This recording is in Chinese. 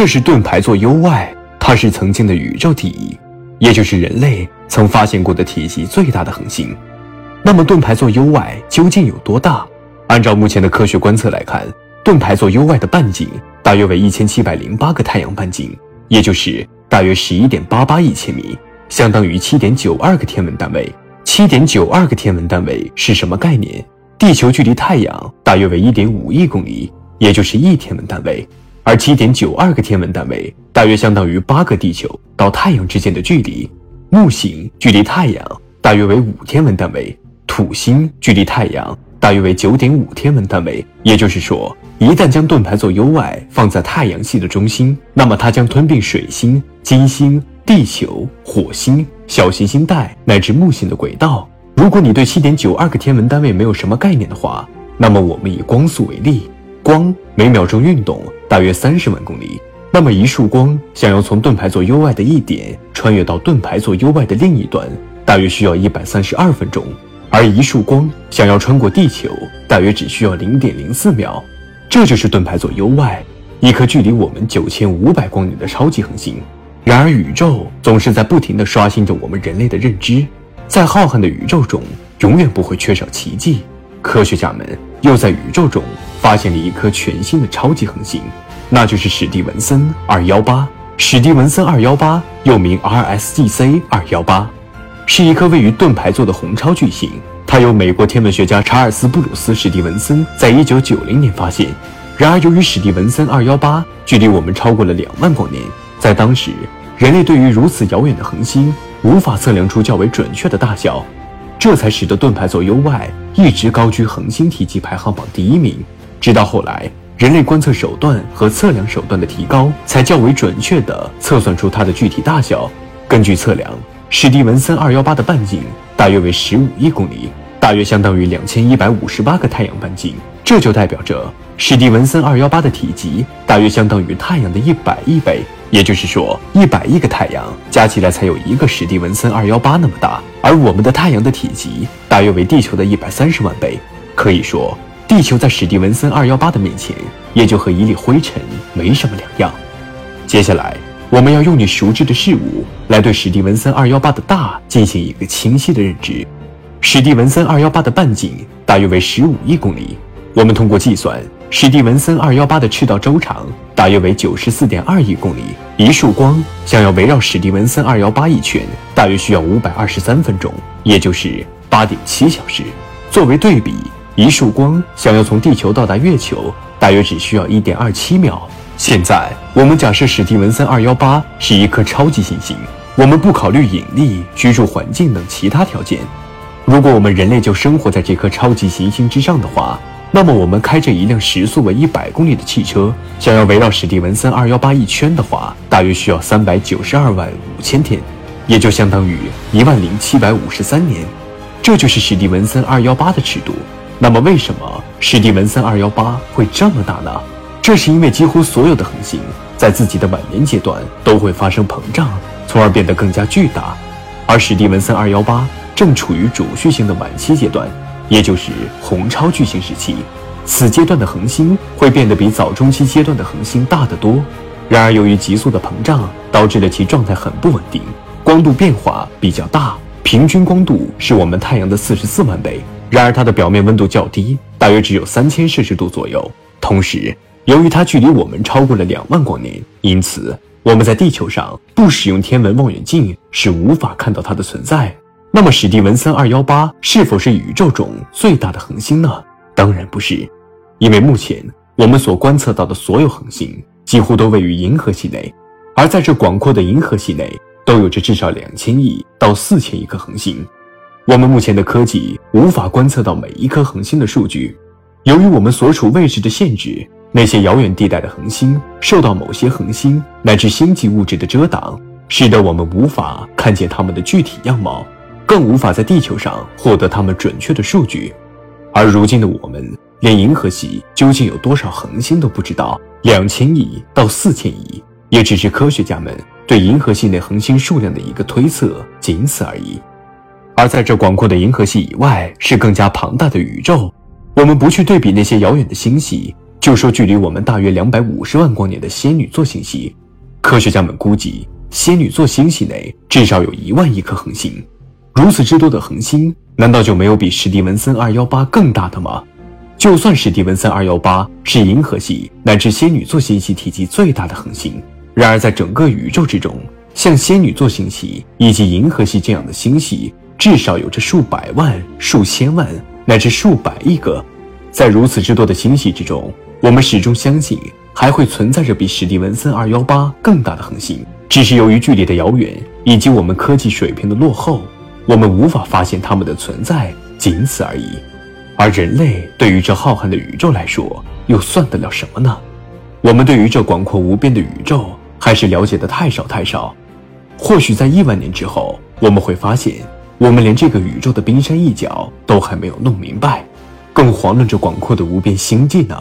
这是盾牌座 U-Y，它是曾经的宇宙第一，也就是人类曾发现过的体积最大的恒星。那么盾牌座 U-Y 究竟有多大？按照目前的科学观测来看，盾牌座 U-Y 的半径大约为一千七百零八个太阳半径，也就是大约十一点八八亿千米，相当于七点九二个天文单位。七点九二个天文单位是什么概念？地球距离太阳大约为一点五亿公里，也就是一天文单位。而七点九二个天文单位大约相当于八个地球到太阳之间的距离。木星距离太阳大约为五天文单位，土星距离太阳大约为九点五天文单位。也就是说，一旦将盾牌座 U-Y 放在太阳系的中心，那么它将吞并水星、金星、地球、火星。小行星带乃至木星的轨道。如果你对七点九二个天文单位没有什么概念的话，那么我们以光速为例，光每秒钟运动大约三十万公里。那么一束光想要从盾牌座 U-Y 的一点穿越到盾牌座 U-Y 的另一端，大约需要一百三十二分钟。而一束光想要穿过地球，大约只需要零点零四秒。这就是盾牌座 U-Y，一颗距离我们九千五百光年的超级恒星。然而，宇宙总是在不停地刷新着我们人类的认知，在浩瀚的宇宙中，永远不会缺少奇迹。科学家们又在宇宙中发现了一颗全新的超级恒星，那就是史蒂文森二幺八。史蒂文森二幺八又名 RSGC 二幺八，是一颗位于盾牌座的红超巨星。它由美国天文学家查尔斯·布鲁斯·史蒂文森在一九九零年发现。然而，由于史蒂文森二幺八距离我们超过了两万光年。在当时，人类对于如此遥远的恒星无法测量出较为准确的大小，这才使得盾牌座 U-Y 一直高居恒星体积排行榜第一名。直到后来，人类观测手段和测量手段的提高，才较为准确地测算出它的具体大小。根据测量，史蒂文森218的半径大约为15亿公里，大约相当于2158个太阳半径。这就代表着史蒂文森218的体积大约相当于太阳的一百亿倍。也就是说，一百亿个太阳加起来才有一个史蒂文森二幺八那么大，而我们的太阳的体积大约为地球的一百三十万倍。可以说，地球在史蒂文森二幺八的面前，也就和一粒灰尘没什么两样。接下来，我们要用你熟知的事物来对史蒂文森二幺八的大进行一个清晰的认知。史蒂文森二幺八的半径大约为十五亿公里。我们通过计算。史蒂文森二幺八的赤道周长大约为九十四点二亿公里，一束光想要围绕史蒂文森二幺八一圈，大约需要五百二十三分钟，也就是八点七小时。作为对比，一束光想要从地球到达月球，大约只需要一点二七秒。现在，我们假设史蒂文森二幺八是一颗超级行星，我们不考虑引力、居住环境等其他条件，如果我们人类就生活在这颗超级行星之上的话。那么，我们开着一辆时速为一百公里的汽车，想要围绕史蒂文森二幺八一圈的话，大约需要三百九十二万五千天，也就相当于一万零七百五十三年。这就是史蒂文森二幺八的尺度。那么，为什么史蒂文森二幺八会这么大呢？这是因为几乎所有的恒星在自己的晚年阶段都会发生膨胀，从而变得更加巨大，而史蒂文森二幺八正处于主序星的晚期阶段。也就是红超巨星时期，此阶段的恒星会变得比早中期阶段的恒星大得多。然而，由于急速的膨胀，导致了其状态很不稳定，光度变化比较大，平均光度是我们太阳的四十四万倍。然而，它的表面温度较低，大约只有三千摄氏度左右。同时，由于它距离我们超过了两万光年，因此我们在地球上不使用天文望远镜是无法看到它的存在。那么史蒂文森二幺八是否是宇宙中最大的恒星呢？当然不是，因为目前我们所观测到的所有恒星几乎都位于银河系内，而在这广阔的银河系内，都有着至少两千亿到四千亿颗恒星。我们目前的科技无法观测到每一颗恒星的数据，由于我们所处位置的限制，那些遥远地带的恒星受到某些恒星乃至星际物质的遮挡，使得我们无法看见它们的具体样貌。更无法在地球上获得它们准确的数据，而如今的我们连银河系究竟有多少恒星都不知道，两千亿到四千亿也只是科学家们对银河系内恒星数量的一个推测，仅此而已。而在这广阔的银河系以外，是更加庞大的宇宙。我们不去对比那些遥远的星系，就说距离我们大约两百五十万光年的仙女座星系，科学家们估计仙女座星系内至少有一万亿颗恒星。如此之多的恒星，难道就没有比史蒂文森二幺八更大的吗？就算史蒂文森二幺八是银河系乃至仙女座星系体积最大的恒星，然而在整个宇宙之中，像仙女座星系以及银河系这样的星系，至少有着数百万、数千万乃至数百亿个。在如此之多的星系之中，我们始终相信还会存在着比史蒂文森二幺八更大的恒星，只是由于距离的遥远以及我们科技水平的落后。我们无法发现它们的存在，仅此而已。而人类对于这浩瀚的宇宙来说，又算得了什么呢？我们对于这广阔无边的宇宙，还是了解的太少太少。或许在亿万年之后，我们会发现，我们连这个宇宙的冰山一角都还没有弄明白，更遑论这广阔的无边星际呢？